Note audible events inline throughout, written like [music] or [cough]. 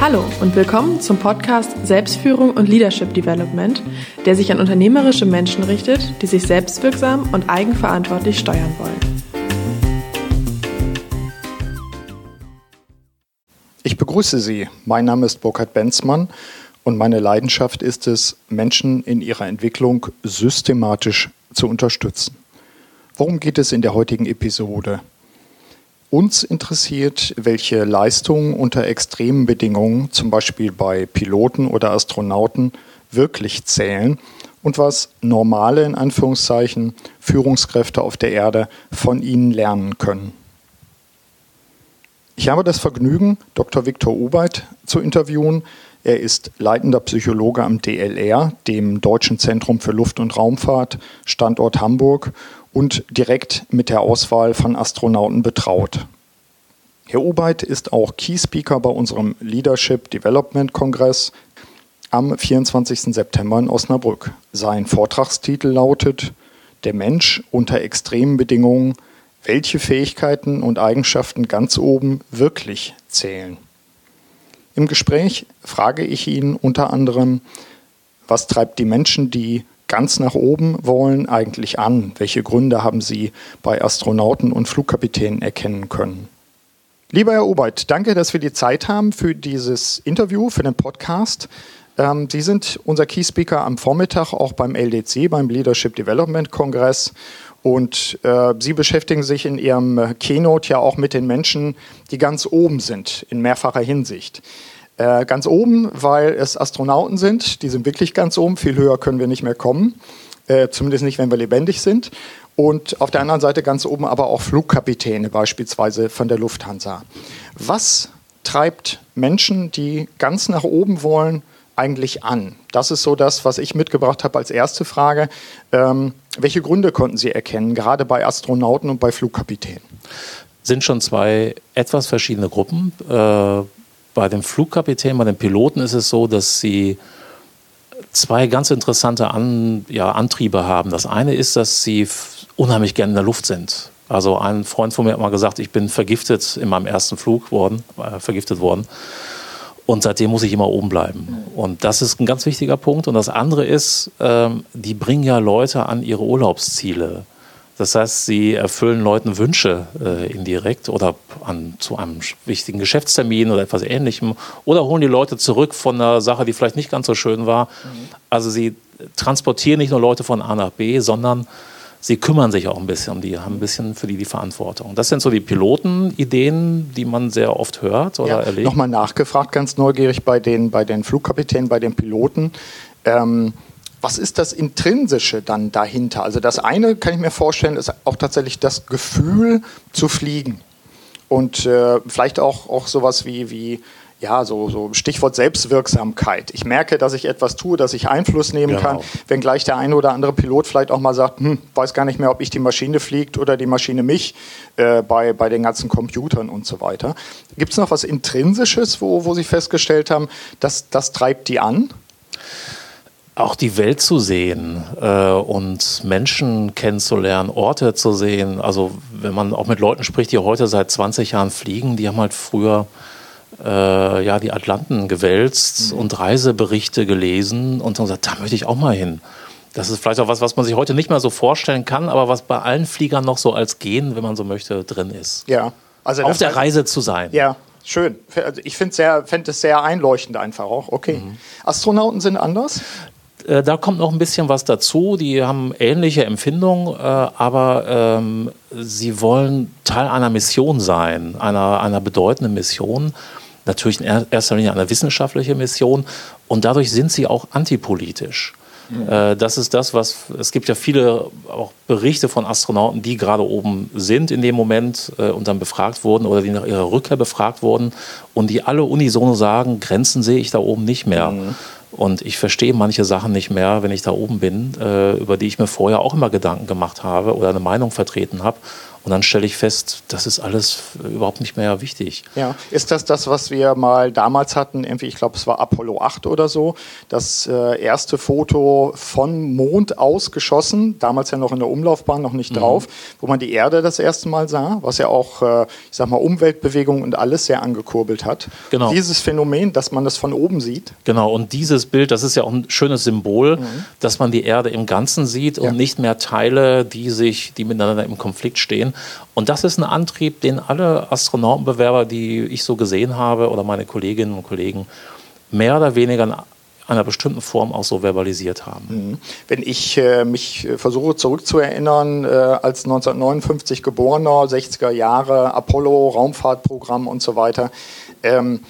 Hallo und willkommen zum Podcast Selbstführung und Leadership Development, der sich an unternehmerische Menschen richtet, die sich selbstwirksam und eigenverantwortlich steuern wollen. Ich begrüße Sie. Mein Name ist Burkhard Benzmann und meine Leidenschaft ist es, Menschen in ihrer Entwicklung systematisch zu unterstützen. Worum geht es in der heutigen Episode? Uns interessiert, welche Leistungen unter extremen Bedingungen, zum Beispiel bei Piloten oder Astronauten, wirklich zählen und was normale, in Anführungszeichen, Führungskräfte auf der Erde von ihnen lernen können. Ich habe das Vergnügen, Dr. Viktor Ubeit zu interviewen. Er ist leitender Psychologe am DLR, dem Deutschen Zentrum für Luft- und Raumfahrt, Standort Hamburg und direkt mit der Auswahl von Astronauten betraut. Herr Ubeit ist auch Key Speaker bei unserem Leadership Development Kongress am 24. September in Osnabrück. Sein Vortragstitel lautet Der Mensch unter extremen Bedingungen, welche Fähigkeiten und Eigenschaften ganz oben wirklich zählen. Im Gespräch frage ich ihn unter anderem, was treibt die Menschen, die ganz nach oben wollen, eigentlich an? Welche Gründe haben Sie bei Astronauten und Flugkapitänen erkennen können? Lieber Herr Obert, danke, dass wir die Zeit haben für dieses Interview, für den Podcast. Ähm, Sie sind unser Key Speaker am Vormittag auch beim LDC, beim Leadership Development Kongress. Und äh, Sie beschäftigen sich in Ihrem Keynote ja auch mit den Menschen, die ganz oben sind, in mehrfacher Hinsicht. Äh, ganz oben, weil es Astronauten sind, die sind wirklich ganz oben, viel höher können wir nicht mehr kommen, äh, zumindest nicht, wenn wir lebendig sind. Und auf der anderen Seite ganz oben aber auch Flugkapitäne, beispielsweise von der Lufthansa. Was treibt Menschen, die ganz nach oben wollen, eigentlich an? Das ist so das, was ich mitgebracht habe als erste Frage. Ähm, welche Gründe konnten Sie erkennen, gerade bei Astronauten und bei Flugkapitänen? Sind schon zwei etwas verschiedene Gruppen. Äh, bei den Flugkapitänen, bei den Piloten ist es so, dass sie zwei ganz interessante An, ja, Antriebe haben. Das eine ist, dass sie unheimlich gerne in der Luft sind. Also ein Freund von mir hat mal gesagt, ich bin vergiftet in meinem ersten Flug worden, äh, vergiftet worden. Und seitdem muss ich immer oben bleiben. Und das ist ein ganz wichtiger Punkt. Und das andere ist, ähm, die bringen ja Leute an ihre Urlaubsziele. Das heißt, sie erfüllen Leuten Wünsche äh, indirekt oder an, zu einem wichtigen Geschäftstermin oder etwas Ähnlichem oder holen die Leute zurück von einer Sache, die vielleicht nicht ganz so schön war. Mhm. Also sie transportieren nicht nur Leute von A nach B, sondern sie kümmern sich auch ein bisschen um die, haben ein bisschen für die die Verantwortung. Das sind so die Pilotenideen, die man sehr oft hört oder ja, erlebt. Nochmal nachgefragt, ganz neugierig bei den, bei den Flugkapitänen, bei den Piloten. Ähm, was ist das Intrinsische dann dahinter? Also das eine kann ich mir vorstellen, ist auch tatsächlich das Gefühl zu fliegen. Und äh, vielleicht auch, auch sowas wie, wie ja, so, so Stichwort Selbstwirksamkeit. Ich merke, dass ich etwas tue, dass ich Einfluss nehmen genau. kann, wenngleich der eine oder andere Pilot vielleicht auch mal sagt, hm, weiß gar nicht mehr, ob ich die Maschine fliegt oder die Maschine mich äh, bei, bei den ganzen Computern und so weiter. Gibt es noch was Intrinsisches, wo, wo Sie festgestellt haben, dass das treibt die an? Auch die Welt zu sehen äh, und Menschen kennenzulernen, Orte zu sehen. Also wenn man auch mit Leuten spricht, die heute seit 20 Jahren fliegen, die haben halt früher äh, ja, die Atlanten gewälzt mhm. und Reiseberichte gelesen und dann gesagt, da möchte ich auch mal hin. Das ist vielleicht auch was, was man sich heute nicht mehr so vorstellen kann, aber was bei allen Fliegern noch so als Gen, wenn man so möchte, drin ist. Ja. Also auf der Reise zu sein. Ja, schön. Also ich finde es sehr einleuchtend einfach auch. Okay. Mhm. Astronauten sind anders? Äh, da kommt noch ein bisschen was dazu. Die haben ähnliche Empfindungen, äh, aber ähm, sie wollen Teil einer Mission sein, einer, einer bedeutenden Mission. Natürlich in erster Linie eine wissenschaftliche Mission. Und dadurch sind sie auch antipolitisch. Mhm. Das ist das, was es gibt ja viele auch Berichte von Astronauten, die gerade oben sind in dem Moment und dann befragt wurden oder die nach ihrer Rückkehr befragt wurden und die alle unisono sagen, Grenzen sehe ich da oben nicht mehr. Mhm. Und ich verstehe manche Sachen nicht mehr, wenn ich da oben bin, äh, über die ich mir vorher auch immer Gedanken gemacht habe oder eine Meinung vertreten habe. Und dann stelle ich fest, das ist alles überhaupt nicht mehr wichtig. Ja, ist das das, was wir mal damals hatten? Irgendwie, ich glaube, es war Apollo 8 oder so. Das äh, erste Foto von Mond aus geschossen, damals ja noch in der Umlaufbahn, noch nicht mhm. drauf, wo man die Erde das erste Mal sah, was ja auch, äh, ich sag mal, Umweltbewegung und alles sehr angekurbelt hat. Genau. Dieses Phänomen, dass man das von oben sieht. Genau, und dieses Bild, das ist ja auch ein schönes Symbol, mhm. dass man die Erde im Ganzen sieht und ja. nicht mehr Teile, die sich, die miteinander im Konflikt stehen. Und das ist ein Antrieb, den alle Astronautenbewerber, die ich so gesehen habe, oder meine Kolleginnen und Kollegen, mehr oder weniger in einer bestimmten Form auch so verbalisiert haben. Mhm. Wenn ich äh, mich äh, versuche zurückzuerinnern, äh, als 1959 geborener, 60er Jahre, Apollo, Raumfahrtprogramm und so weiter, ähm,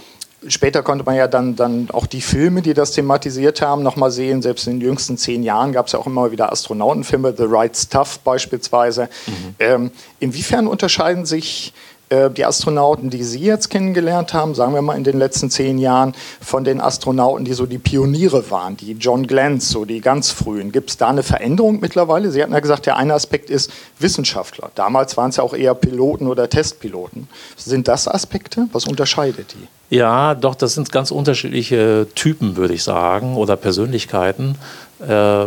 Später konnte man ja dann, dann auch die Filme, die das thematisiert haben, nochmal sehen. Selbst in den jüngsten zehn Jahren gab es ja auch immer wieder Astronautenfilme, The Right Stuff beispielsweise. Mhm. Ähm, inwiefern unterscheiden sich die Astronauten, die Sie jetzt kennengelernt haben, sagen wir mal in den letzten zehn Jahren, von den Astronauten, die so die Pioniere waren, die John Glenn, so die ganz frühen. Gibt es da eine Veränderung mittlerweile? Sie hatten ja gesagt, der eine Aspekt ist Wissenschaftler. Damals waren es ja auch eher Piloten oder Testpiloten. Sind das Aspekte? Was unterscheidet die? Ja, doch, das sind ganz unterschiedliche Typen, würde ich sagen, oder Persönlichkeiten. Äh,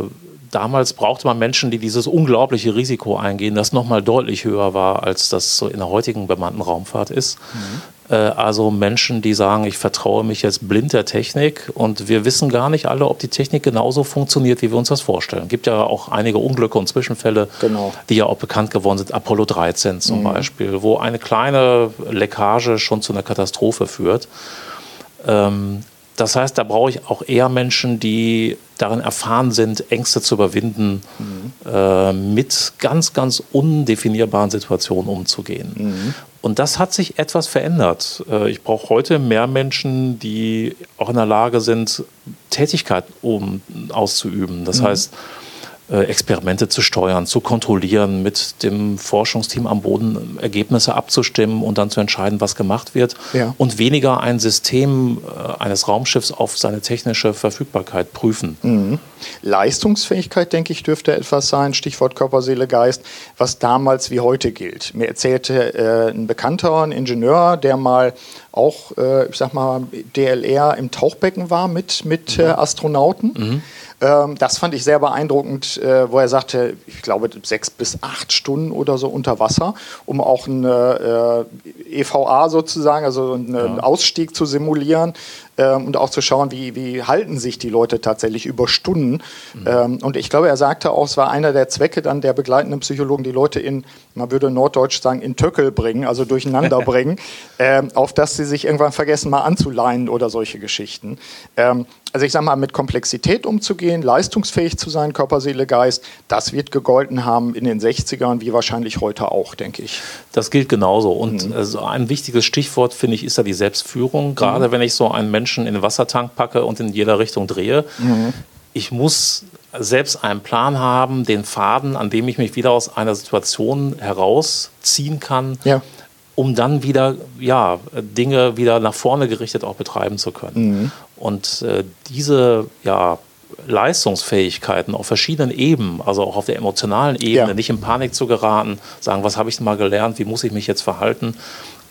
damals brauchte man Menschen, die dieses unglaubliche Risiko eingehen, das nochmal deutlich höher war, als das so in der heutigen bemannten Raumfahrt ist. Mhm. Äh, also Menschen, die sagen, ich vertraue mich jetzt blind der Technik und wir wissen gar nicht alle, ob die Technik genauso funktioniert, wie wir uns das vorstellen. Es gibt ja auch einige Unglücke und Zwischenfälle, genau. die ja auch bekannt geworden sind. Apollo 13 zum mhm. Beispiel, wo eine kleine Leckage schon zu einer Katastrophe führt. Ähm, das heißt, da brauche ich auch eher Menschen, die darin erfahren sind, Ängste zu überwinden, mhm. äh, mit ganz, ganz undefinierbaren Situationen umzugehen. Mhm. Und das hat sich etwas verändert. Äh, ich brauche heute mehr Menschen, die auch in der Lage sind, Tätigkeit um, auszuüben. Das mhm. heißt, Experimente zu steuern, zu kontrollieren, mit dem Forschungsteam am Boden Ergebnisse abzustimmen und dann zu entscheiden, was gemacht wird ja. und weniger ein System äh, eines Raumschiffs auf seine technische Verfügbarkeit prüfen. Mhm. Leistungsfähigkeit, denke ich, dürfte etwas sein, Stichwort Körper, Seele, Geist, was damals wie heute gilt. Mir erzählte äh, ein Bekannter, ein Ingenieur, der mal auch, äh, ich sag mal, DLR im Tauchbecken war mit, mit mhm. äh, Astronauten. Mhm ähm, das fand ich sehr beeindruckend, äh, wo er sagte, ich glaube sechs bis acht Stunden oder so unter Wasser, um auch eine äh, EVA sozusagen, also einen ja. Ausstieg zu simulieren ähm, und auch zu schauen, wie, wie halten sich die Leute tatsächlich über Stunden. Mhm. Ähm, und ich glaube, er sagte auch, es war einer der Zwecke dann der begleitenden Psychologen, die Leute in, man würde norddeutsch sagen, in Töckel bringen, also durcheinander [laughs] bringen, ähm, auf dass sie sich irgendwann vergessen, mal anzuleihen oder solche Geschichten. Ähm, also ich sage mal, mit Komplexität umzugehen, leistungsfähig zu sein, Körper, Seele, Geist, das wird gegolten haben in den 60ern, wie wahrscheinlich heute auch, denke ich. Das gilt genauso. Und mhm. also ein wichtiges Stichwort, finde ich, ist ja die Selbstführung. Gerade mhm. wenn ich so einen Menschen Menschen in den Wassertank packe und in jeder Richtung drehe. Mhm. Ich muss selbst einen Plan haben, den Faden, an dem ich mich wieder aus einer Situation herausziehen kann, ja. um dann wieder ja, Dinge wieder nach vorne gerichtet auch betreiben zu können. Mhm. Und äh, diese ja, Leistungsfähigkeiten auf verschiedenen Ebenen, also auch auf der emotionalen Ebene, ja. nicht in Panik zu geraten, sagen, was habe ich denn mal gelernt, wie muss ich mich jetzt verhalten,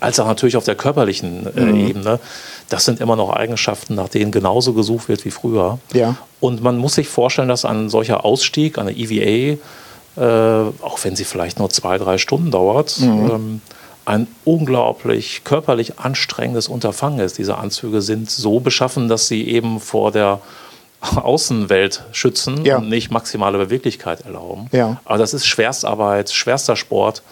als auch natürlich auf der körperlichen äh, mhm. Ebene. Das sind immer noch Eigenschaften, nach denen genauso gesucht wird wie früher. Ja. Und man muss sich vorstellen, dass ein solcher Ausstieg, eine EVA, äh, auch wenn sie vielleicht nur zwei, drei Stunden dauert, mhm. ähm, ein unglaublich körperlich anstrengendes Unterfangen ist. Diese Anzüge sind so beschaffen, dass sie eben vor der Außenwelt schützen ja. und nicht maximale Beweglichkeit erlauben. Ja. Aber das ist Schwerstarbeit, schwerster Sport.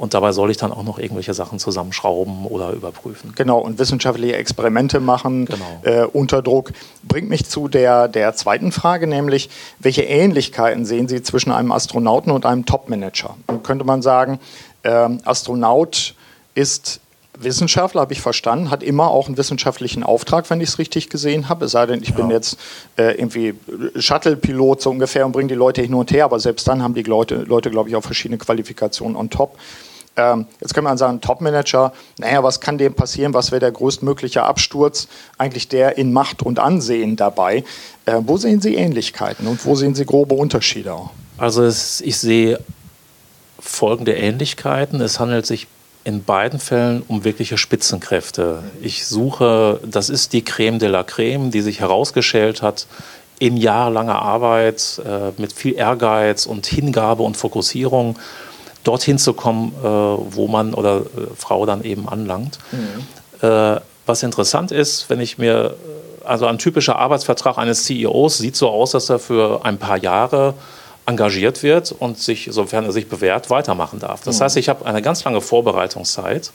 Und dabei soll ich dann auch noch irgendwelche Sachen zusammenschrauben oder überprüfen. Genau, und wissenschaftliche Experimente machen genau. äh, unter Druck. Bringt mich zu der, der zweiten Frage, nämlich, welche Ähnlichkeiten sehen Sie zwischen einem Astronauten und einem Topmanager? Könnte man sagen, äh, Astronaut ist Wissenschaftler, habe ich verstanden, hat immer auch einen wissenschaftlichen Auftrag, wenn ich es richtig gesehen habe. Es sei denn, ich ja. bin jetzt äh, irgendwie Shuttle-Pilot so ungefähr und bringe die Leute hin und her, aber selbst dann haben die Leute, Leute glaube ich, auch verschiedene Qualifikationen on top. Ähm, jetzt kann man sagen, Topmanager, naja, was kann dem passieren? Was wäre der größtmögliche Absturz? Eigentlich der in Macht und Ansehen dabei. Äh, wo sehen Sie Ähnlichkeiten und wo sehen Sie grobe Unterschiede? Also es, ich sehe folgende Ähnlichkeiten. Es handelt sich in beiden Fällen um wirkliche Spitzenkräfte. Ich suche, das ist die Creme de la Creme, die sich herausgeschält hat in jahrelanger Arbeit, äh, mit viel Ehrgeiz und Hingabe und Fokussierung dorthin zu kommen, äh, wo man oder äh, Frau dann eben anlangt. Mhm. Äh, was interessant ist, wenn ich mir, also ein typischer Arbeitsvertrag eines CEOs sieht so aus, dass er für ein paar Jahre engagiert wird und sich, sofern er sich bewährt, weitermachen darf. Das mhm. heißt, ich habe eine ganz lange Vorbereitungszeit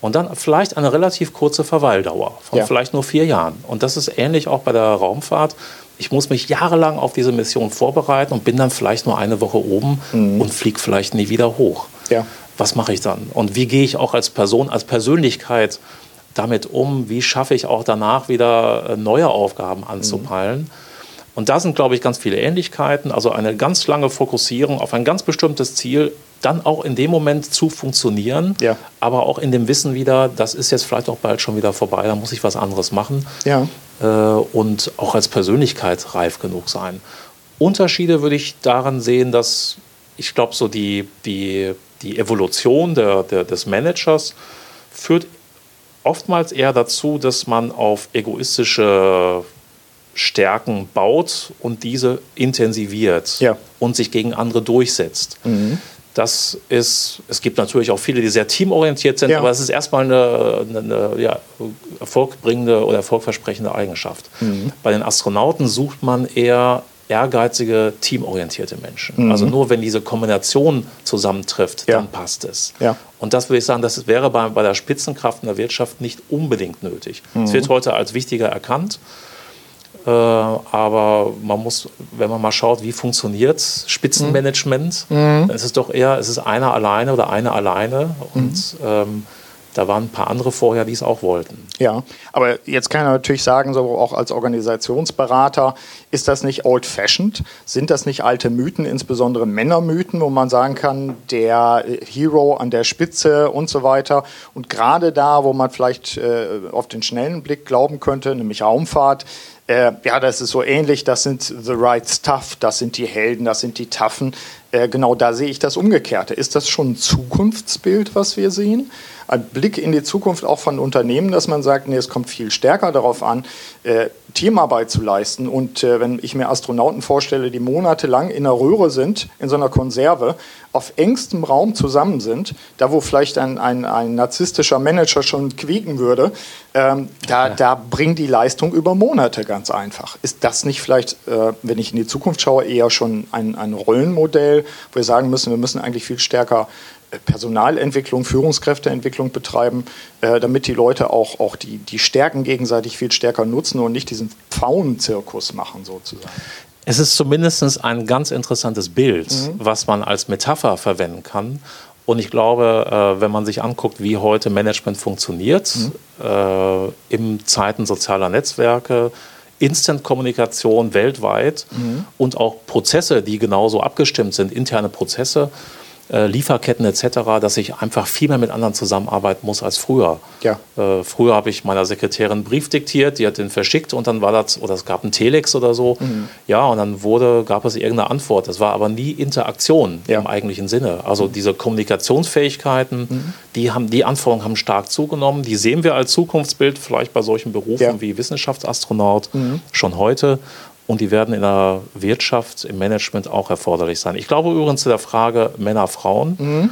und dann vielleicht eine relativ kurze Verweildauer von ja. vielleicht nur vier Jahren. Und das ist ähnlich auch bei der Raumfahrt. Ich muss mich jahrelang auf diese Mission vorbereiten und bin dann vielleicht nur eine Woche oben mhm. und fliege vielleicht nie wieder hoch. Ja. Was mache ich dann? Und wie gehe ich auch als Person, als Persönlichkeit damit um? Wie schaffe ich auch danach wieder äh, neue Aufgaben anzupeilen? Mhm. Und da sind, glaube ich, ganz viele Ähnlichkeiten. Also eine ganz lange Fokussierung auf ein ganz bestimmtes Ziel, dann auch in dem Moment zu funktionieren, ja. aber auch in dem Wissen wieder, das ist jetzt vielleicht auch bald schon wieder vorbei, da muss ich was anderes machen. Ja. Äh, und auch als Persönlichkeit reif genug sein. Unterschiede würde ich daran sehen, dass ich glaube, so die, die, die Evolution der, der, des Managers führt oftmals eher dazu, dass man auf egoistische Stärken baut und diese intensiviert ja. und sich gegen andere durchsetzt. Mhm. Das ist, es gibt natürlich auch viele, die sehr teamorientiert sind, ja. aber es ist erstmal eine, eine, eine ja, erfolgbringende oder erfolgversprechende Eigenschaft. Mhm. Bei den Astronauten sucht man eher ehrgeizige, teamorientierte Menschen. Mhm. Also nur wenn diese Kombination zusammentrifft, ja. dann passt es. Ja. Und das würde ich sagen, das wäre bei, bei der Spitzenkraft in der Wirtschaft nicht unbedingt nötig. Es mhm. wird heute als wichtiger erkannt. Äh, aber man muss, wenn man mal schaut, wie funktioniert Spitzenmanagement, mhm. dann ist es doch eher, es ist einer alleine oder eine alleine. Und mhm. ähm, da waren ein paar andere vorher, die es auch wollten. Ja, aber jetzt kann ich natürlich sagen, so auch als Organisationsberater, ist das nicht old-fashioned? Sind das nicht alte Mythen, insbesondere Männermythen, wo man sagen kann, der Hero an der Spitze und so weiter? Und gerade da, wo man vielleicht äh, auf den schnellen Blick glauben könnte, nämlich Raumfahrt, äh, ja, das ist so ähnlich, das sind the right stuff, das sind die Helden, das sind die Taffen. Äh, genau da sehe ich das Umgekehrte. Ist das schon ein Zukunftsbild, was wir sehen? Ein Blick in die Zukunft auch von Unternehmen, dass man sagt, nee, es kommt viel stärker darauf an, äh, Teamarbeit zu leisten. Und äh, wenn ich mir Astronauten vorstelle, die monatelang in einer Röhre sind, in so einer Konserve, auf engstem Raum zusammen sind, da wo vielleicht ein, ein, ein narzisstischer Manager schon quieken würde, ähm, da, ja. da bringt die Leistung über Monate ganz einfach. Ist das nicht vielleicht, äh, wenn ich in die Zukunft schaue, eher schon ein, ein Rollenmodell, wo wir sagen müssen, wir müssen eigentlich viel stärker Personalentwicklung, Führungskräfteentwicklung betreiben, äh, damit die Leute auch, auch die, die Stärken gegenseitig viel stärker nutzen und nicht diesen Pfauenzirkus machen sozusagen. Es ist zumindest ein ganz interessantes Bild, mhm. was man als Metapher verwenden kann. Und ich glaube, äh, wenn man sich anguckt, wie heute Management funktioniert, mhm. äh, in Zeiten sozialer Netzwerke, Instant-Kommunikation weltweit mhm. und auch Prozesse, die genauso abgestimmt sind, interne Prozesse, äh, Lieferketten etc., dass ich einfach viel mehr mit anderen zusammenarbeiten muss als früher. Ja. Äh, früher habe ich meiner Sekretärin einen Brief diktiert, die hat den verschickt und dann war das, oder es gab einen Telex oder so. Mhm. Ja, und dann wurde, gab es irgendeine Antwort. Das war aber nie Interaktion ja. im eigentlichen Sinne. Also diese Kommunikationsfähigkeiten, mhm. die, haben, die Anforderungen haben stark zugenommen. Die sehen wir als Zukunftsbild vielleicht bei solchen Berufen ja. wie Wissenschaftsastronaut mhm. schon heute und die werden in der Wirtschaft, im Management auch erforderlich sein. Ich glaube übrigens zu der Frage Männer, Frauen, mhm.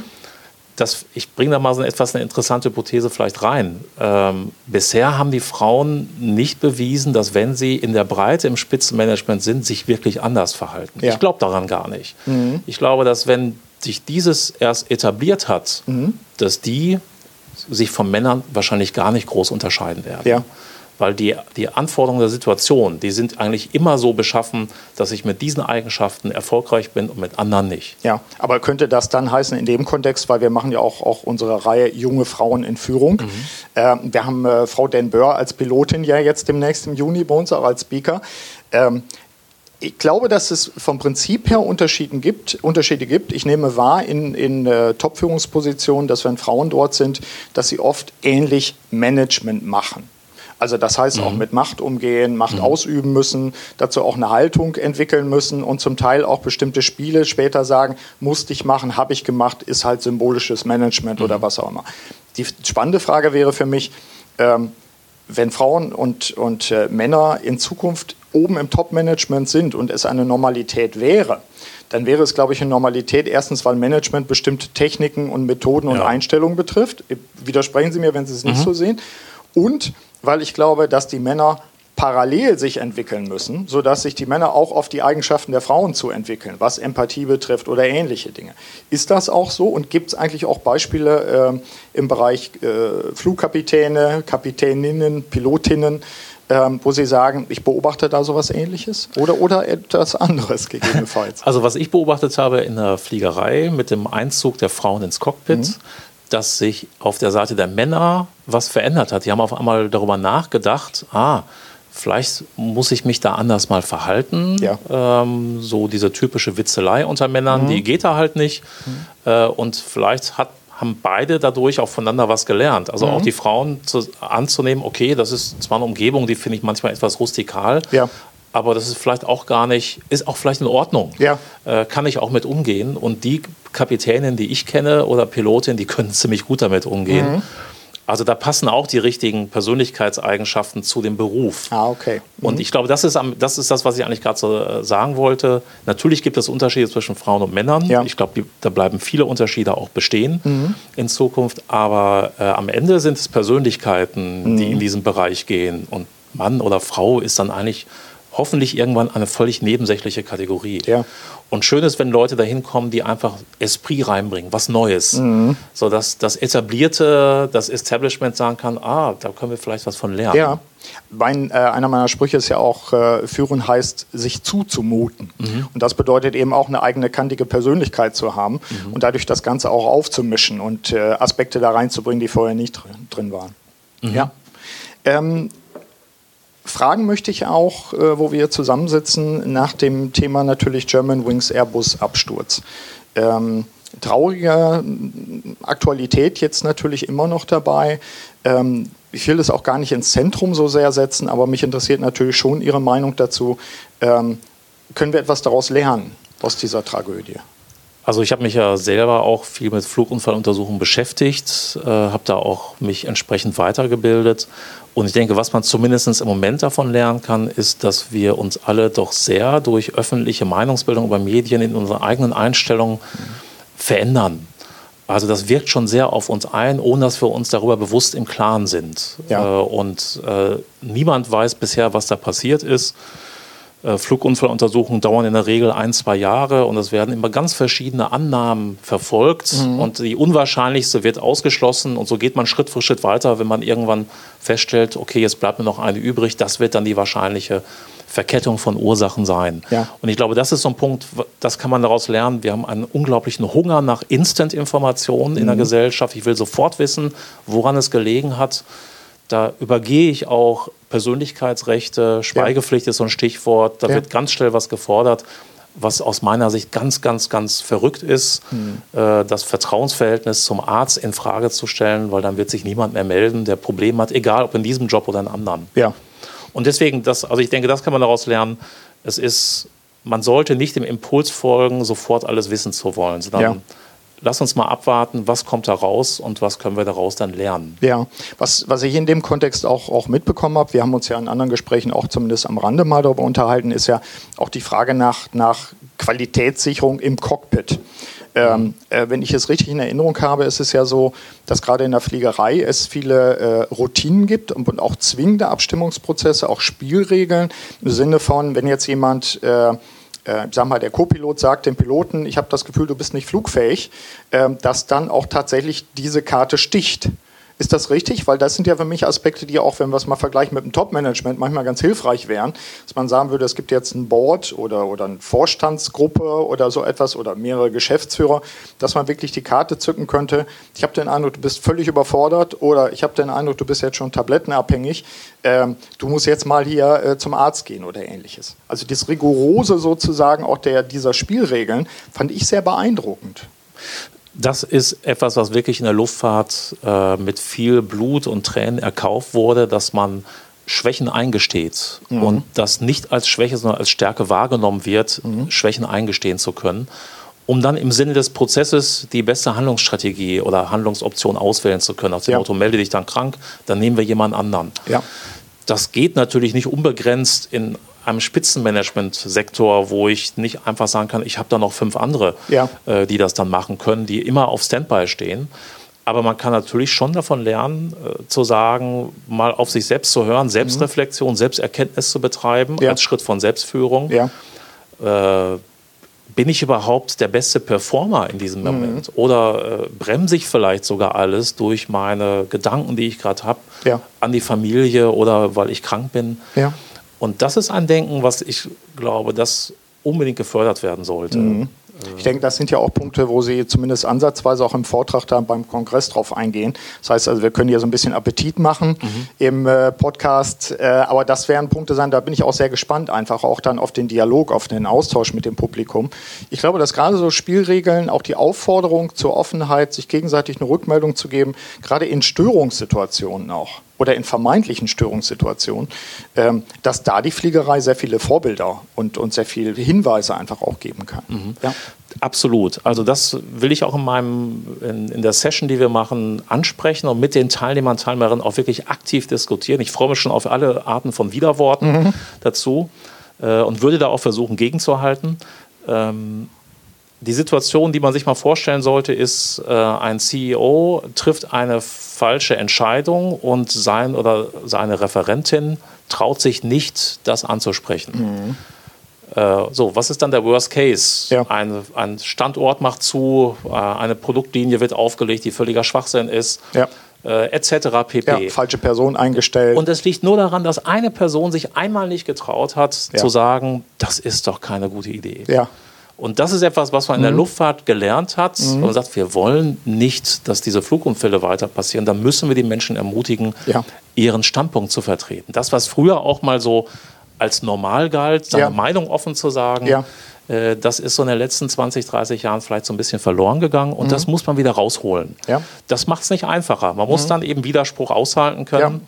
dass ich bringe da mal so eine etwas eine interessante Hypothese vielleicht rein. Ähm, bisher haben die Frauen nicht bewiesen, dass wenn sie in der Breite im Spitzenmanagement sind, sich wirklich anders verhalten. Ja. Ich glaube daran gar nicht. Mhm. Ich glaube, dass wenn sich dieses erst etabliert hat, mhm. dass die sich von Männern wahrscheinlich gar nicht groß unterscheiden werden. Ja weil die, die Anforderungen der Situation, die sind eigentlich immer so beschaffen, dass ich mit diesen Eigenschaften erfolgreich bin und mit anderen nicht. Ja, aber könnte das dann heißen in dem Kontext, weil wir machen ja auch, auch unsere Reihe Junge Frauen in Führung. Mhm. Äh, wir haben äh, Frau Den Böhr als Pilotin ja jetzt demnächst im Juni bei uns, auch als Speaker. Ähm, ich glaube, dass es vom Prinzip her Unterschiede gibt. Unterschiede gibt. Ich nehme wahr in, in äh, Top-Führungspositionen, dass wenn Frauen dort sind, dass sie oft ähnlich Management machen. Also das heißt auch mit Macht umgehen, Macht ausüben müssen, dazu auch eine Haltung entwickeln müssen und zum Teil auch bestimmte Spiele später sagen, musste ich machen, habe ich gemacht, ist halt symbolisches Management oder was auch immer. Die spannende Frage wäre für mich, ähm, wenn Frauen und, und äh, Männer in Zukunft oben im Top-Management sind und es eine Normalität wäre, dann wäre es, glaube ich, eine Normalität. Erstens, weil Management bestimmte Techniken und Methoden und Ja. Einstellungen betrifft. Widersprechen Sie mir, wenn Sie es Mhm. nicht so sehen. Und weil ich glaube, dass die Männer parallel sich entwickeln müssen, sodass sich die Männer auch auf die Eigenschaften der Frauen zu entwickeln, was Empathie betrifft oder ähnliche Dinge. Ist das auch so und gibt es eigentlich auch Beispiele äh, im Bereich äh, Flugkapitäne, Kapitäninnen, Pilotinnen, ähm, wo Sie sagen, ich beobachte da sowas ähnliches oder, oder etwas anderes [laughs] gegebenenfalls? Also was ich beobachtet habe in der Fliegerei mit dem Einzug der Frauen ins Cockpit, Mhm. Dass sich auf der Seite der Männer was verändert hat. Die haben auf einmal darüber nachgedacht, ah, vielleicht muss ich mich da anders mal verhalten. Ja. Ähm, so diese typische Witzelei unter Männern, die geht da halt nicht. Äh, und vielleicht hat, haben beide dadurch auch voneinander was gelernt. Also auch die Frauen zu, anzunehmen, okay, das ist zwar eine Umgebung, die finde ich manchmal etwas rustikal, Ja. Aber das ist vielleicht auch gar nicht, ist auch vielleicht in Ordnung. Ja. Äh, kann ich auch mit umgehen. Und die Kapitänin, die ich kenne oder Pilotin, die können [laughs] ziemlich gut damit umgehen. Also da passen auch die richtigen Persönlichkeitseigenschaften zu dem Beruf. Ah, okay. Und ich glaube, das ist, das ist das, was ich eigentlich gerade so äh, sagen wollte. Natürlich gibt es Unterschiede zwischen Frauen und Männern. Ja. Ich glaube, da bleiben viele Unterschiede auch bestehen in Zukunft. Aber äh, am Ende sind es Persönlichkeiten, die in diesen Bereich gehen. Und Mann oder Frau ist dann eigentlich hoffentlich irgendwann eine völlig nebensächliche Kategorie. Ja. Und schön ist, wenn Leute dahin kommen, die einfach Esprit reinbringen, was Neues. So dass das Etablierte, das Establishment sagen kann, ah, da können wir vielleicht was von lernen. Ja, mein, äh, einer meiner Sprüche ist ja auch, äh, führen heißt, sich zuzumuten. Und das bedeutet eben auch eine eigene kantige Persönlichkeit zu haben und dadurch das Ganze auch aufzumischen und äh, Aspekte da reinzubringen, die vorher nicht drin, drin waren. Ja. Ähm, fragen möchte ich auch, äh, wo wir zusammensitzen, nach dem Thema natürlich German Wings Airbus Absturz. Ähm, traurige mm, Aktualität jetzt natürlich immer noch dabei. Ähm, ich will das auch gar nicht ins Zentrum so sehr setzen, aber mich interessiert natürlich schon Ihre Meinung dazu. Ähm, können wir etwas daraus lernen aus dieser Tragödie? Also ich habe mich ja selber auch viel mit Flugunfalluntersuchungen beschäftigt, äh, habe da auch mich entsprechend weitergebildet. Und ich denke, was man zumindest im Moment davon lernen kann, ist, dass wir uns alle doch sehr durch öffentliche Meinungsbildung über Medien in unserer eigenen Einstellung verändern. Also das wirkt schon sehr auf uns ein, ohne dass wir uns darüber bewusst im Klaren sind. Ja. Äh, und äh, niemand weiß bisher, was da passiert ist. Äh, Flugunfalluntersuchungen dauern in der Regel ein, zwei Jahre und es werden immer ganz verschiedene Annahmen verfolgt und die unwahrscheinlichste wird ausgeschlossen und so geht man Schritt für Schritt weiter, wenn man irgendwann feststellt, okay, jetzt bleibt mir noch eine übrig, das wird dann die wahrscheinliche Verkettung von Ursachen sein. Ja. Und ich glaube, das ist so ein Punkt, das kann man daraus lernen. Wir haben einen unglaublichen Hunger nach Instant-Informationen in der Gesellschaft. Ich will sofort wissen, woran es gelegen hat. Da übergehe ich auch Persönlichkeitsrechte, Schweigepflicht ist so ein Stichwort. Da Ja. wird ganz schnell was gefordert, was aus meiner Sicht ganz, ganz, ganz verrückt ist, äh, das Vertrauensverhältnis zum Arzt in Frage zu stellen, weil dann wird sich niemand mehr melden, der Probleme hat, egal ob in diesem Job oder in anderen. Ja, Und deswegen, das, also ich denke, das kann man daraus lernen. Es ist, man sollte nicht dem Impuls folgen, sofort alles wissen zu wollen, sondern Ja. Lass uns mal abwarten, was kommt da raus und was können wir daraus dann lernen. Ja, was, was ich in dem Kontext auch, auch mitbekommen habe, wir haben uns ja in anderen Gesprächen auch zumindest am Rande mal darüber unterhalten, ist ja auch die Frage nach, nach Qualitätssicherung im Cockpit. Ähm, äh, wenn ich es richtig in Erinnerung habe, ist es ja so, dass gerade in der Fliegerei es viele äh, Routinen gibt und, und auch zwingende Abstimmungsprozesse, auch Spielregeln im Sinne von, wenn jetzt jemand äh, äh, sag mal, der Co-Pilot sagt dem Piloten, ich habe das Gefühl, du bist nicht flugfähig, ähm, dass dann auch tatsächlich diese Karte sticht. Ist das richtig? Weil das sind ja für mich Aspekte, die auch, wenn wir es mal vergleichen mit dem Top-Management, manchmal ganz hilfreich wären. Dass man sagen würde, es gibt jetzt ein Board oder, oder eine Vorstandsgruppe oder so etwas oder mehrere Geschäftsführer, dass man wirklich die Karte zücken könnte. Ich habe den Eindruck, du bist völlig überfordert oder ich habe den Eindruck, du bist jetzt schon tablettenabhängig. Ähm, du musst jetzt mal hier äh, zum Arzt gehen oder ähnliches. Also das Rigorose sozusagen auch der, dieser Spielregeln fand ich sehr beeindruckend. Das ist etwas, was wirklich in der Luftfahrt äh, mit viel Blut und Tränen erkauft wurde, dass man Schwächen eingesteht mhm. und das nicht als Schwäche, sondern als Stärke wahrgenommen wird, mhm. Schwächen eingestehen zu können, um dann im Sinne des Prozesses die beste Handlungsstrategie oder Handlungsoption auswählen zu können. Nach dem ja. Motto, melde dich dann krank, dann nehmen wir jemanden anderen. Ja. Das geht natürlich nicht unbegrenzt in einem Spitzenmanagement-Sektor, wo ich nicht einfach sagen kann, ich habe da noch fünf andere, ja. äh, die das dann machen können, die immer auf Standby stehen. Aber man kann natürlich schon davon lernen, äh, zu sagen, mal auf sich selbst zu hören, Selbstreflexion, mhm. Selbsterkenntnis zu betreiben, ja. als Schritt von Selbstführung. Ja. Äh, bin ich überhaupt der beste Performer in diesem mhm. Moment? Mhm. Oder äh, bremse ich vielleicht sogar alles durch meine Gedanken, die ich gerade habe, ja. an die Familie oder weil ich krank bin? Ja. Und das ist ein Denken, was ich glaube, das unbedingt gefördert werden sollte. Mhm. Ich denke, das sind ja auch Punkte, wo Sie zumindest ansatzweise auch im Vortrag da beim Kongress drauf eingehen. Das heißt also, wir können hier so ein bisschen Appetit machen mhm. im äh, Podcast, äh, aber das werden Punkte sein, da bin ich auch sehr gespannt, einfach auch dann auf den Dialog, auf den Austausch mit dem Publikum. Ich glaube, dass gerade so Spielregeln, auch die Aufforderung zur Offenheit, sich gegenseitig eine Rückmeldung zu geben, gerade in Störungssituationen auch, oder in vermeintlichen Störungssituationen, ähm, dass da die Fliegerei sehr viele Vorbilder und, und sehr viele Hinweise einfach auch geben kann. Mhm. Ja. Absolut. Also das will ich auch in meinem in, in, der Session, die wir machen, ansprechen und mit den Teilnehmern und Teilnehmerinnen auch wirklich aktiv diskutieren. Ich freue mich schon auf alle Arten von Widerworten mhm. dazu äh, und würde da auch versuchen, gegenzuhalten. Ähm, die Situation, die man sich mal vorstellen sollte, ist, äh, ein CEO trifft eine falsche Entscheidung und sein oder seine Referentin traut sich nicht, das anzusprechen. Mhm. Äh, so, was ist dann der Worst Case? Ja. Ein, ein, Standort macht zu, äh, eine Produktlinie wird aufgelegt, die völliger Schwachsinn ist. Ja. Äh, etc. pp. Ja, falsche Person eingestellt. Und es liegt nur daran, dass eine Person sich einmal nicht getraut hat, ja. zu sagen, das ist doch keine gute Idee. Ja. Und das ist etwas, was man in der mhm. Luftfahrt gelernt hat. Mhm. Man sagt, wir wollen nicht, dass diese Flugunfälle weiter passieren. Da müssen wir die Menschen ermutigen, ja. ihren Standpunkt zu vertreten. Das, was früher auch mal so als normal galt, seine ja. Meinung offen zu sagen, ja. äh, das ist so in den letzten 20, 30 Jahren vielleicht so ein bisschen verloren gegangen. Und mhm. das muss man wieder rausholen. Das macht es nicht einfacher. Man muss mhm. dann eben Widerspruch aushalten können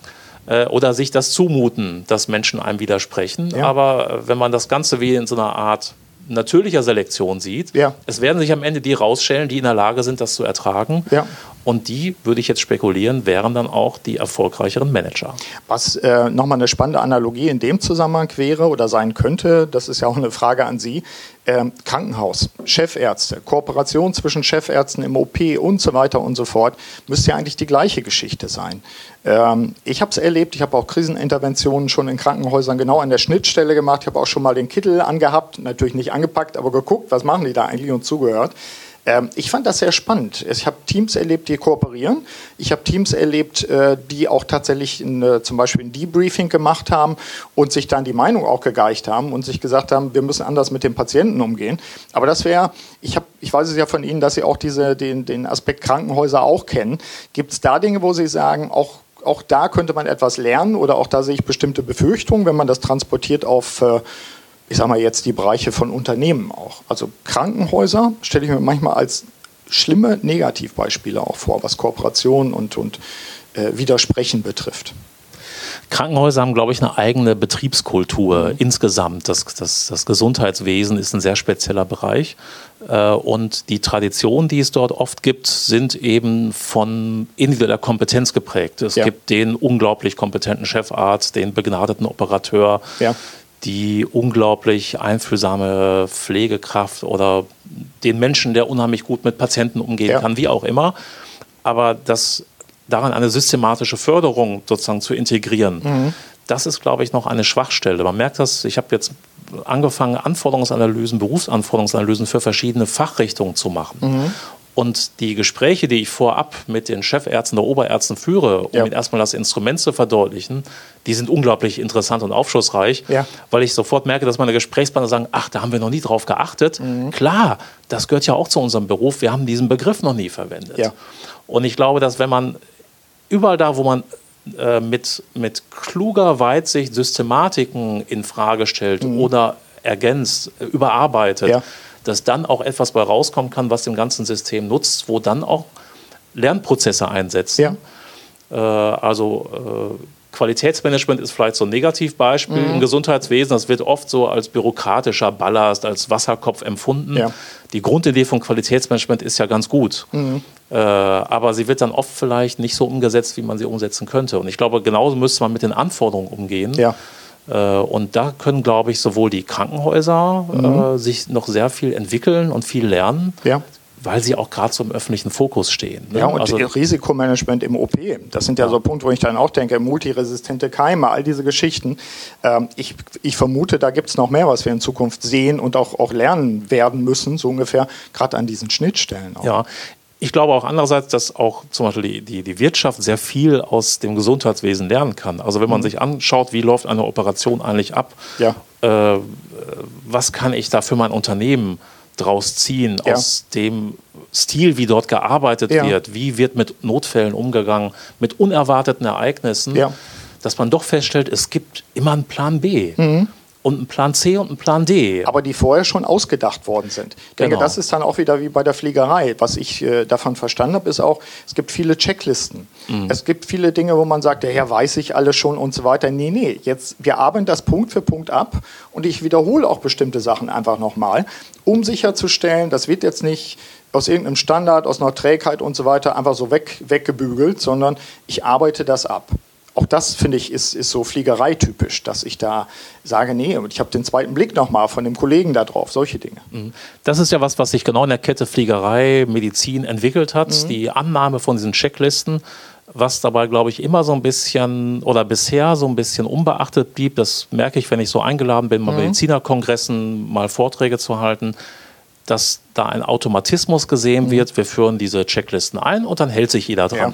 äh, oder sich das zumuten, dass Menschen einem widersprechen. Ja. Aber äh, wenn man das Ganze wie in so einer Art natürlicher Selektion sieht. Ja. Es werden sich am Ende die rausstellen, die in der Lage sind, das zu ertragen. Ja. Und die, würde ich jetzt spekulieren, wären dann auch die erfolgreicheren Manager. Was äh, nochmal eine spannende Analogie in dem Zusammenhang wäre oder sein könnte, das ist ja auch eine Frage an Sie, äh, Krankenhaus, Chefärzte, Kooperation zwischen Chefärzten im OP und so weiter und so fort, müsste ja eigentlich die gleiche Geschichte sein. Ähm, ich habe es erlebt, ich habe auch Kriseninterventionen schon in Krankenhäusern genau an der Schnittstelle gemacht. Ich habe auch schon mal den Kittel angehabt, natürlich nicht angepackt, aber geguckt, was machen die da eigentlich und zugehört. Ähm, ich fand das sehr spannend. Ich habe Teams erlebt, die kooperieren. Ich habe Teams erlebt, äh, die auch tatsächlich eine, zum Beispiel ein Debriefing gemacht haben und sich dann die Meinung auch gegeicht haben und sich gesagt haben, wir müssen anders mit den Patienten umgehen. Aber das wäre, ich, ich weiß es ja von Ihnen, dass Sie auch diese, den, den Aspekt Krankenhäuser auch kennen. Gibt es da Dinge, wo Sie sagen, auch auch da könnte man etwas lernen oder auch da sehe ich bestimmte Befürchtungen, wenn man das transportiert auf äh, ich sage mal jetzt die Bereiche von Unternehmen auch. Also Krankenhäuser stelle ich mir manchmal als schlimme Negativbeispiele auch vor, was Kooperation und, und äh, Widersprechen betrifft. Krankenhäuser haben, glaube ich, eine eigene Betriebskultur mhm. insgesamt. Das, das, das, Gesundheitswesen ist ein sehr spezieller Bereich. Äh, und die Traditionen, die es dort oft gibt, sind eben von individueller Kompetenz geprägt. Es ja. gibt den unglaublich kompetenten Chefarzt, den begnadeten Operateur, ja die unglaublich einfühlsame Pflegekraft oder den Menschen, der unheimlich gut mit Patienten umgehen ja. kann, wie auch immer. Aber das daran eine systematische Förderung sozusagen zu integrieren, mhm. das ist, glaube ich, noch eine Schwachstelle. Man merkt das, ich habe jetzt angefangen, Anforderungsanalysen, Berufsanforderungsanalysen für verschiedene Fachrichtungen zu machen. Mhm. Und die Gespräche, die ich vorab mit den Chefärzten oder Oberärzten führe, um ja. ihnen erstmal das Instrument zu verdeutlichen, die sind unglaublich interessant und aufschlussreich, ja. weil ich sofort merke, dass meine Gesprächspartner sagen, ach, da haben wir noch nie drauf geachtet. Mhm. Klar, das gehört ja auch zu unserem Beruf, wir haben diesen Begriff noch nie verwendet. Ja. Und ich glaube, dass wenn man überall da, wo man äh, mit, mit kluger Weitsicht Systematiken in Frage stellt mhm. oder ergänzt, überarbeitet, dass dann auch etwas bei rauskommen kann, was dem ganzen System nutzt, wo dann auch Lernprozesse einsetzen. Ja. Äh, also äh, Qualitätsmanagement ist vielleicht so ein Negativbeispiel mhm. im Gesundheitswesen. Das wird oft so als bürokratischer Ballast, als Wasserkopf empfunden. Ja. Die Grundidee von Qualitätsmanagement ist ja ganz gut. Mhm. Äh, aber sie wird dann oft vielleicht nicht so umgesetzt, wie man sie umsetzen könnte. Und ich glaube, genauso müsste man mit den Anforderungen umgehen. Ja. Äh, und da können, glaube ich, sowohl die Krankenhäuser mhm. äh, sich noch sehr viel entwickeln und viel lernen. Ja weil sie auch gerade so im öffentlichen Fokus stehen. Ne? Ja, und also, Risikomanagement im OP, das sind ja, ja, so Punkte, wo ich dann auch denke, multiresistente Keime, all diese Geschichten. Ähm, ich, ich vermute, da gibt es noch mehr, was wir in Zukunft sehen und auch, auch lernen werden müssen, so ungefähr, gerade an diesen Schnittstellen. Auch. Ja, ich glaube auch andererseits, dass auch zum Beispiel die, die, die Wirtschaft sehr viel aus dem Gesundheitswesen lernen kann. Also wenn man mhm. sich anschaut, wie läuft eine Operation eigentlich ab, ja. äh, was kann ich da für mein Unternehmen draus ziehen, ja. aus dem Stil, wie dort gearbeitet ja. wird, wie wird mit Notfällen umgegangen, mit unerwarteten Ereignissen, dass man doch feststellt, es gibt immer einen Plan B. Mhm und einen Plan C und einen Plan D. Aber die vorher schon ausgedacht worden sind. Ich denke, genau. das ist dann auch wieder wie bei der Fliegerei. Was ich äh, davon verstanden habe, ist auch, es gibt viele Checklisten. Mhm. Es gibt viele Dinge, wo man sagt, der Herr weiß ich alles schon und so weiter. Nee, nee, jetzt, wir arbeiten das Punkt für Punkt ab und ich wiederhole auch bestimmte Sachen einfach nochmal, um sicherzustellen, das wird jetzt nicht aus irgendeinem Standard, aus einer Trägheit und so weiter einfach so weg, weggebügelt, sondern ich arbeite das ab auch das finde ich ist, ist so Fliegereitypisch, dass ich da sage, nee, ich habe den zweiten Blick nochmal von dem Kollegen da drauf, solche Dinge. Mhm. Das ist ja was, was sich genau in der Kette Fliegerei, Medizin entwickelt hat, mhm. die Annahme von diesen Checklisten, was dabei, glaube ich, immer so ein bisschen oder bisher so ein bisschen unbeachtet blieb. Das merke ich, wenn ich so eingeladen bin, mal mhm. Medizinerkongressen mal Vorträge zu halten dass da ein Automatismus gesehen mhm. wird. Wir führen diese Checklisten ein und dann hält sich jeder dran. Ja.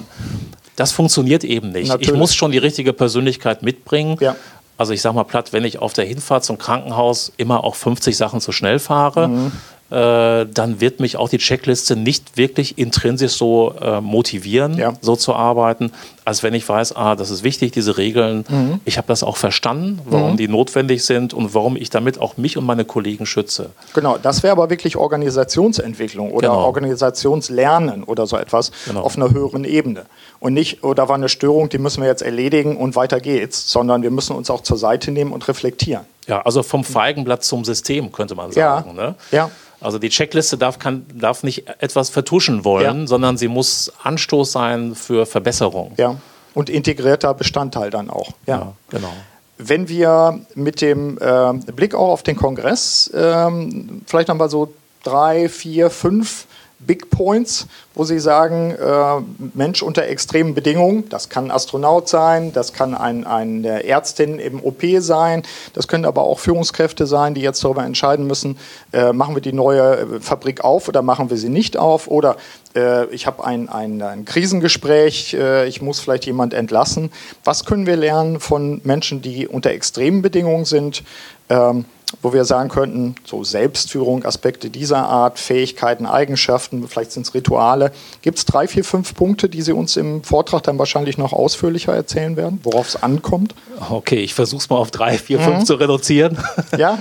Das funktioniert eben nicht. Natürlich. Ich muss schon die richtige Persönlichkeit mitbringen. Ja. Also ich sage mal platt, wenn ich auf der Hinfahrt zum Krankenhaus immer auch 50 Sachen zu schnell fahre, mhm. Äh, dann wird mich auch die Checkliste nicht wirklich intrinsisch so äh, motivieren, ja. so zu arbeiten als wenn ich weiß, ah, das ist wichtig, diese Regeln. Mhm. Ich habe das auch verstanden, warum mhm. die notwendig sind und warum ich damit auch mich und meine Kollegen schütze. Genau, das wäre aber wirklich Organisationsentwicklung oder genau. Organisationslernen oder so etwas genau. auf einer höheren Ebene. Und nicht, oh, da war eine Störung, die müssen wir jetzt erledigen und weiter geht's, sondern wir müssen uns auch zur Seite nehmen und reflektieren. Ja, also vom Feigenblatt zum System, könnte man sagen. Ja. Ne? ja. Also die Checkliste darf, kann, darf nicht etwas vertuschen wollen, ja. sondern sie muss Anstoß sein für Verbesserung. Ja, und integrierter Bestandteil dann auch. Ja, ja genau. Wenn wir mit dem äh, Blick auch auf den Kongress ähm, vielleicht nochmal so drei, vier, fünf Big Points, wo Sie sagen, äh, Mensch unter extremen Bedingungen, das kann ein Astronaut sein, das kann ein, eine Ärztin im OP sein, das können aber auch Führungskräfte sein, die jetzt darüber entscheiden müssen, äh, machen wir die neue Fabrik auf oder machen wir sie nicht auf oder äh, ich habe ein, ein, ein, Krisengespräch, äh, ich muss vielleicht jemand entlassen. Was können wir lernen von Menschen, die unter extremen Bedingungen sind? Ähm, wo wir sagen könnten, so Selbstführung, Aspekte dieser Art, Fähigkeiten, Eigenschaften, vielleicht sind es Rituale. Gibt es drei, vier, fünf Punkte, die Sie uns im Vortrag dann wahrscheinlich noch ausführlicher erzählen werden, worauf es ankommt? Okay, ich versuche es mal auf drei, vier, fünf mhm. zu reduzieren. [laughs] Ja.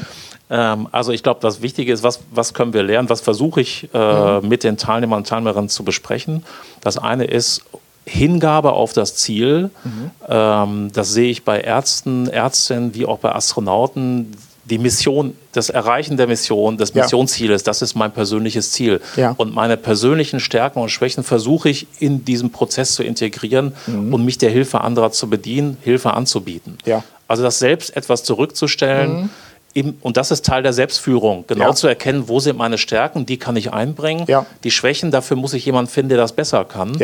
Ähm, also ich glaube, das Wichtige ist, was, was können wir lernen, was versuche ich äh, mhm. mit den Teilnehmern und Teilnehmerinnen zu besprechen. Das eine ist, Hingabe auf das Ziel. Mhm. Ähm, das sehe ich bei Ärzten, Ärztinnen wie auch bei Astronauten die Mission, das Erreichen der Mission, des Missionszieles, das ist mein persönliches Ziel. Ja. Und meine persönlichen Stärken und Schwächen versuche ich in diesem Prozess zu integrieren mhm. und mich der Hilfe anderer zu bedienen, Hilfe anzubieten. Ja. Also das selbst etwas zurückzustellen. Mhm. und das ist Teil der Selbstführung, genau ja. zu erkennen, wo sind meine Stärken, die kann ich einbringen. Die Schwächen, dafür muss ich jemanden finden, der das besser kann.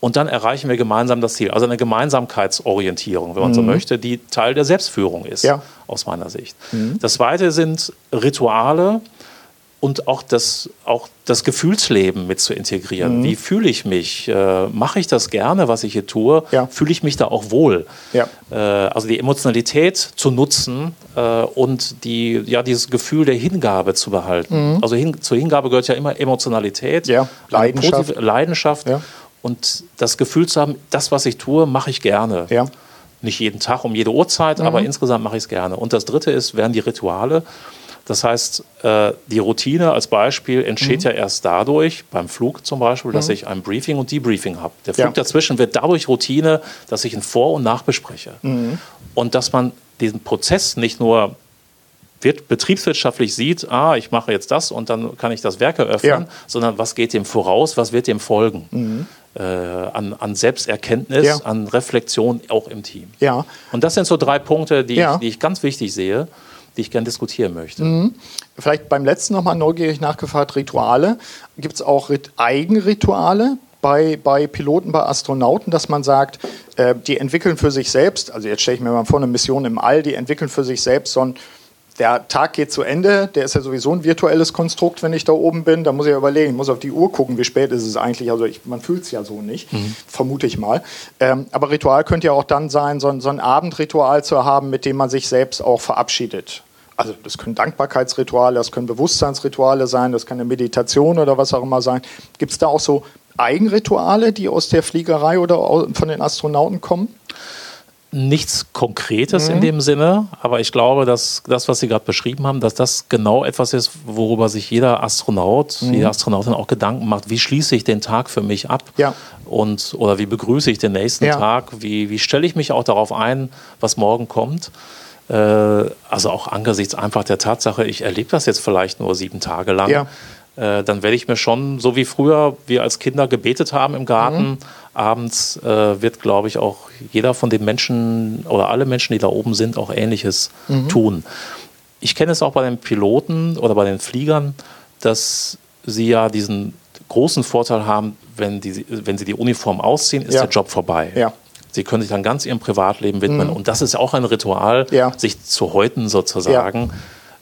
Und dann erreichen wir gemeinsam das Ziel. Also eine Gemeinsamkeitsorientierung, wenn man mhm. so möchte, die Teil der Selbstführung ist, ja. aus meiner Sicht. Mhm. Das Zweite sind Rituale und auch das, auch das Gefühlsleben mit zu integrieren. Mhm. Wie fühle ich mich? Äh, Mache ich das gerne, was ich hier tue? Ja. Fühle ich mich da auch wohl? Ja. Äh, also die Emotionalität zu nutzen äh, und die, ja, dieses Gefühl der Hingabe zu behalten. Mhm. Also hin, zur Hingabe gehört ja immer Emotionalität. Leidenschaft. Leidenschaft. Und das Gefühl zu haben, das, was ich tue, mache ich gerne. Ja. Nicht jeden Tag um jede Uhrzeit, mhm. aber insgesamt mache ich es gerne. Und das Dritte ist, wären die Rituale. Das heißt, äh, die Routine als Beispiel entsteht mhm. ja erst dadurch, beim Flug zum Beispiel, dass mhm. ich ein Briefing und Debriefing habe. Der Flug ja. dazwischen wird dadurch Routine, dass ich ihn vor- und nachbespreche. Mhm. Und dass man diesen Prozess nicht nur wird betriebswirtschaftlich sieht, ah, ich mache jetzt das und dann kann ich das Werk eröffnen, ja. sondern was geht dem voraus, was wird dem folgen? Mhm. Äh, an, an, Selbsterkenntnis, ja. an Reflexion auch im Team. Ja. Und das sind so drei Punkte, die, ja. ich, die ich ganz wichtig sehe, die ich gerne diskutieren möchte. Mhm. Vielleicht beim letzten nochmal neugierig nachgefragt, Rituale. Gibt es auch Rit Eigenrituale? Bei, bei Piloten, bei Astronauten, dass man sagt, äh, die entwickeln für sich selbst, also jetzt stelle ich mir mal vor, eine Mission im All, die entwickeln für sich selbst so ein der Tag geht zu Ende, der ist ja sowieso ein virtuelles Konstrukt, wenn ich da oben bin. Da muss ich ja überlegen, ich muss auf die Uhr gucken, wie spät ist es eigentlich. Also ich, man fühlt es ja so nicht, mhm. vermute ich mal. Ähm, aber Ritual könnte ja auch dann sein, so, so ein Abendritual zu haben, mit dem man sich selbst auch verabschiedet. Also das können Dankbarkeitsrituale, das können Bewusstseinsrituale sein, das kann eine Meditation oder was auch immer sein. Gibt es da auch so Eigenrituale, die aus der Fliegerei oder von den Astronauten kommen? Nichts Konkretes mhm. in dem Sinne, aber ich glaube, dass das, was Sie gerade beschrieben haben, dass das genau etwas ist, worüber sich jeder Astronaut, mhm. jede Astronautin auch Gedanken macht. Wie schließe ich den Tag für mich ab? Ja. Und, oder wie begrüße ich den nächsten ja. Tag? Wie, wie stelle ich mich auch darauf ein, was morgen kommt? Äh, also auch angesichts einfach der Tatsache, ich erlebe das jetzt vielleicht nur sieben Tage lang. Ja äh, dann werde ich mir schon, so wie früher wir als Kinder gebetet haben im Garten, mhm. Abends äh, wird, glaube ich, auch jeder von den Menschen oder alle Menschen, die da oben sind, auch Ähnliches mhm. tun. Ich kenne es auch bei den Piloten oder bei den Fliegern, dass sie ja diesen großen Vorteil haben, wenn, die, wenn sie die Uniform ausziehen, ist ja. der Job vorbei. Ja. Sie können sich dann ganz ihrem Privatleben widmen. Mhm. Und das ist auch ein Ritual, ja. sich zu häuten sozusagen.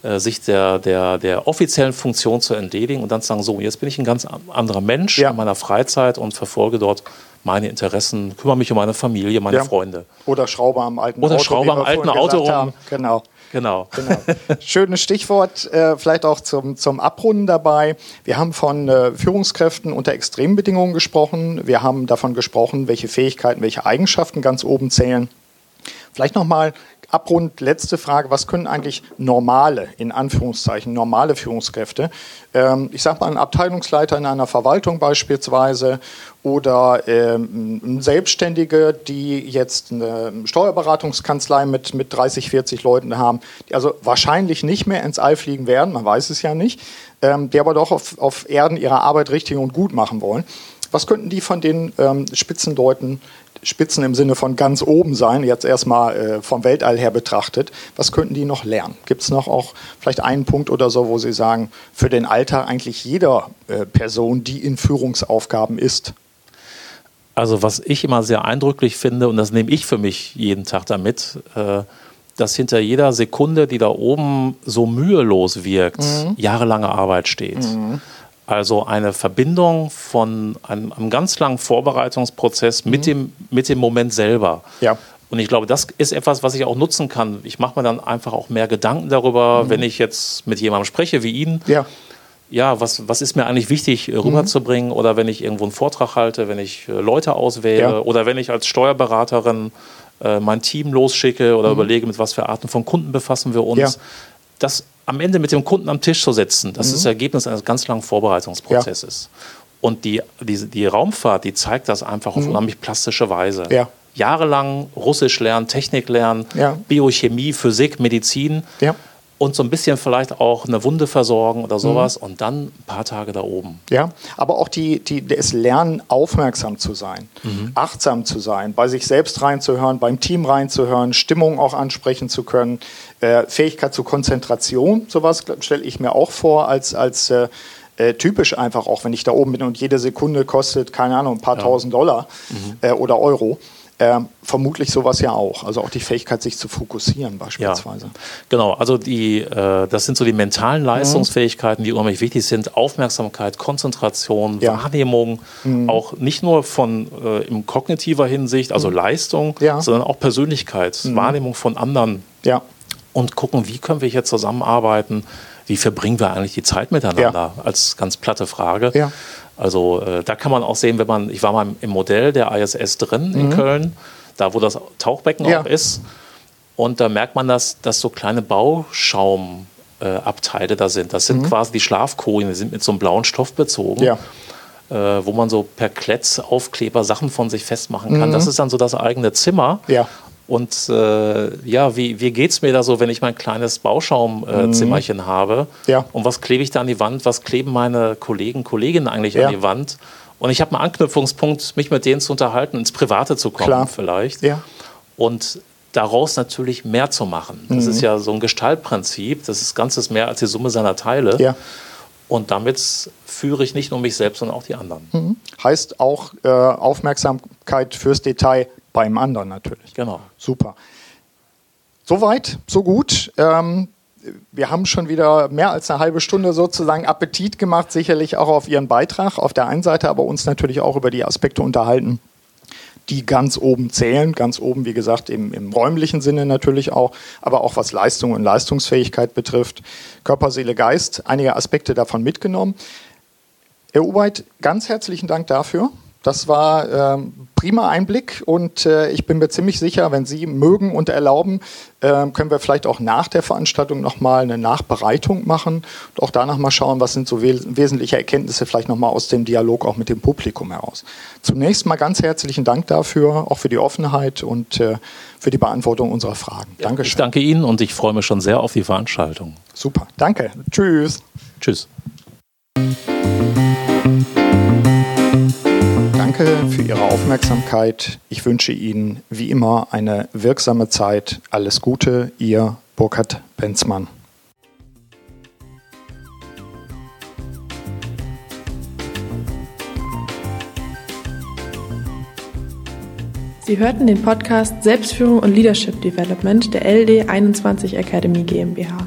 Äh, sich der, der, der offiziellen Funktion zu entledigen und dann zu sagen, so, jetzt bin ich ein ganz anderer Mensch in meiner Freizeit und verfolge dort meine Interessen, kümmere mich um meine Familie, meine ja. Freunde. Oder Schraube am alten Oder Auto. Oder Schraube am alten Auto rum. Genau. Genau. genau. [laughs] Schönes Stichwort, äh, vielleicht auch zum, zum Abrunden dabei. Wir haben von äh, Führungskräften unter Extrembedingungen gesprochen. Wir haben davon gesprochen, welche Fähigkeiten, welche Eigenschaften ganz oben zählen. Vielleicht nochmal abrund letzte Frage, was können eigentlich normale, in Anführungszeichen, normale Führungskräfte, ähm, ich sage mal ein Abteilungsleiter in einer Verwaltung beispielsweise oder ähm, Selbstständige, die jetzt eine Steuerberatungskanzlei mit, mit 30, 40 Leuten haben, die also wahrscheinlich nicht mehr ins All fliegen werden, man weiß es ja nicht, ähm, die aber doch auf, auf Erden ihre Arbeit richtig und gut machen wollen. Was könnten die von den ähm, Spitzenleuten Spitzen im Sinne von ganz oben sein, jetzt erstmal äh, vom Weltall her betrachtet, was könnten die noch lernen? Gibt es noch auch vielleicht einen Punkt oder so, wo Sie sagen, für den Alltag eigentlich jeder äh, Person, die in Führungsaufgaben ist? Also was ich immer sehr eindrücklich finde, und das nehme ich für mich jeden Tag damit, äh, dass hinter jeder Sekunde, die da oben so mühelos wirkt, mhm. jahrelange Arbeit steht. Mhm. Also eine Verbindung von einem, einem ganz langen Vorbereitungsprozess mhm. mit, dem, mit dem Moment selber. Ja. Und ich glaube, das ist etwas, was ich auch nutzen kann. Ich mache mir dann einfach auch mehr Gedanken darüber, mhm. wenn ich jetzt mit jemandem spreche wie Ihnen. Ja. Ja, was, was ist mir eigentlich wichtig äh, rüberzubringen? Mhm. Oder wenn ich irgendwo einen Vortrag halte, wenn ich äh, Leute auswähle ja. oder wenn ich als Steuerberaterin äh, mein Team losschicke oder mhm. überlege, mit was für Arten von Kunden befassen wir uns. Ja. Das am Ende mit dem Kunden am Tisch zu setzen, das mhm. ist das Ergebnis eines ganz langen Vorbereitungsprozesses. Ja. Und die, die, die Raumfahrt, die zeigt das einfach auf mhm. unheimlich plastische Weise. Ja. Jahrelang Russisch lernen, Technik lernen, ja. Biochemie, Physik, Medizin. Ja und so ein bisschen vielleicht auch eine Wunde versorgen oder sowas mhm. und dann ein paar Tage da oben. Ja, aber auch die, die, das Lernen, aufmerksam zu sein, mhm. achtsam zu sein, bei sich selbst reinzuhören, beim Team reinzuhören, Stimmung auch ansprechen zu können, äh, Fähigkeit zur Konzentration, sowas stelle ich mir auch vor als, als äh, äh, typisch einfach auch, wenn ich da oben bin und jede Sekunde kostet, keine Ahnung, ein paar ja. tausend Dollar mhm. äh, oder Euro. Äh, vermutlich sowas ja auch. Also auch die Fähigkeit, sich zu fokussieren beispielsweise. Ja, genau, also die, äh, das sind so die mentalen Leistungsfähigkeiten, die unheimlich wichtig sind. Aufmerksamkeit, Konzentration, ja. Wahrnehmung, mhm. auch nicht nur von äh, in kognitiver Hinsicht, also mhm. Leistung, ja. sondern auch Persönlichkeit, mhm. Wahrnehmung von anderen. Ja. Und gucken, wie können wir hier zusammenarbeiten, wie verbringen wir eigentlich die Zeit miteinander, als ganz platte Frage. Ja. Also äh, da kann man auch sehen, wenn man, ich war mal im Modell der ISS drin mhm. in Köln, da wo das Tauchbecken ja. auch ist. Und da merkt man, dass, dass so kleine Bauschaum Abteile da sind. Das sind mhm. quasi die Schlafkojen, die sind mit so einem blauen Stoff bezogen. Ja. Äh, wo man so per Kletzaufkleber Sachen von sich festmachen kann. Mhm. Das ist dann so das eigene Zimmer. Ja. Und äh, ja, wie, wie geht es mir da so, wenn ich mein kleines Bauschaumzimmerchen äh, mhm. habe? Ja. Und was klebe ich da an die Wand? Was kleben meine Kollegen, Kolleginnen eigentlich ja. an die Wand? Und ich habe einen Anknüpfungspunkt, mich mit denen zu unterhalten, ins Private zu kommen Klar. vielleicht. Ja. Und daraus natürlich mehr zu machen. Das mhm. ist ja so ein Gestaltprinzip. Das ist Ganzes mehr als die Summe seiner Teile. Ja. Und damit führe ich nicht nur mich selbst, sondern auch die anderen. Mhm. Heißt auch äh, Aufmerksamkeit fürs Detail beim anderen natürlich. Genau. Super. Soweit, so gut. Ähm, wir haben schon wieder mehr als eine halbe Stunde sozusagen Appetit gemacht, sicherlich auch auf Ihren Beitrag auf der einen Seite, aber uns natürlich auch über die Aspekte unterhalten, die ganz oben zählen. Ganz oben, wie gesagt, im, im räumlichen Sinne natürlich auch, aber auch was Leistung und Leistungsfähigkeit betrifft. Körper, Seele, Geist, einige Aspekte davon mitgenommen. Herr Ubeit, ganz herzlichen Dank dafür. Das war ähm, prima Einblick und äh, ich bin mir ziemlich sicher, wenn Sie mögen und erlauben, äh, können wir vielleicht auch nach der Veranstaltung nochmal eine Nachbereitung machen und auch danach mal schauen, was sind so we wesentliche Erkenntnisse vielleicht nochmal aus dem Dialog auch mit dem Publikum heraus. Zunächst mal ganz herzlichen Dank dafür, auch für die Offenheit und äh, für die Beantwortung unserer Fragen. Ja, Dankeschön. Ich danke Ihnen und ich freue mich schon sehr auf die Veranstaltung. Super, danke. Tschüss. Tschüss. Danke für Ihre Aufmerksamkeit. Ich wünsche Ihnen wie immer eine wirksame Zeit. Alles Gute, Ihr Burkhard Benzmann. Sie hörten den Podcast Selbstführung und Leadership Development der LD 21 Academy GmbH.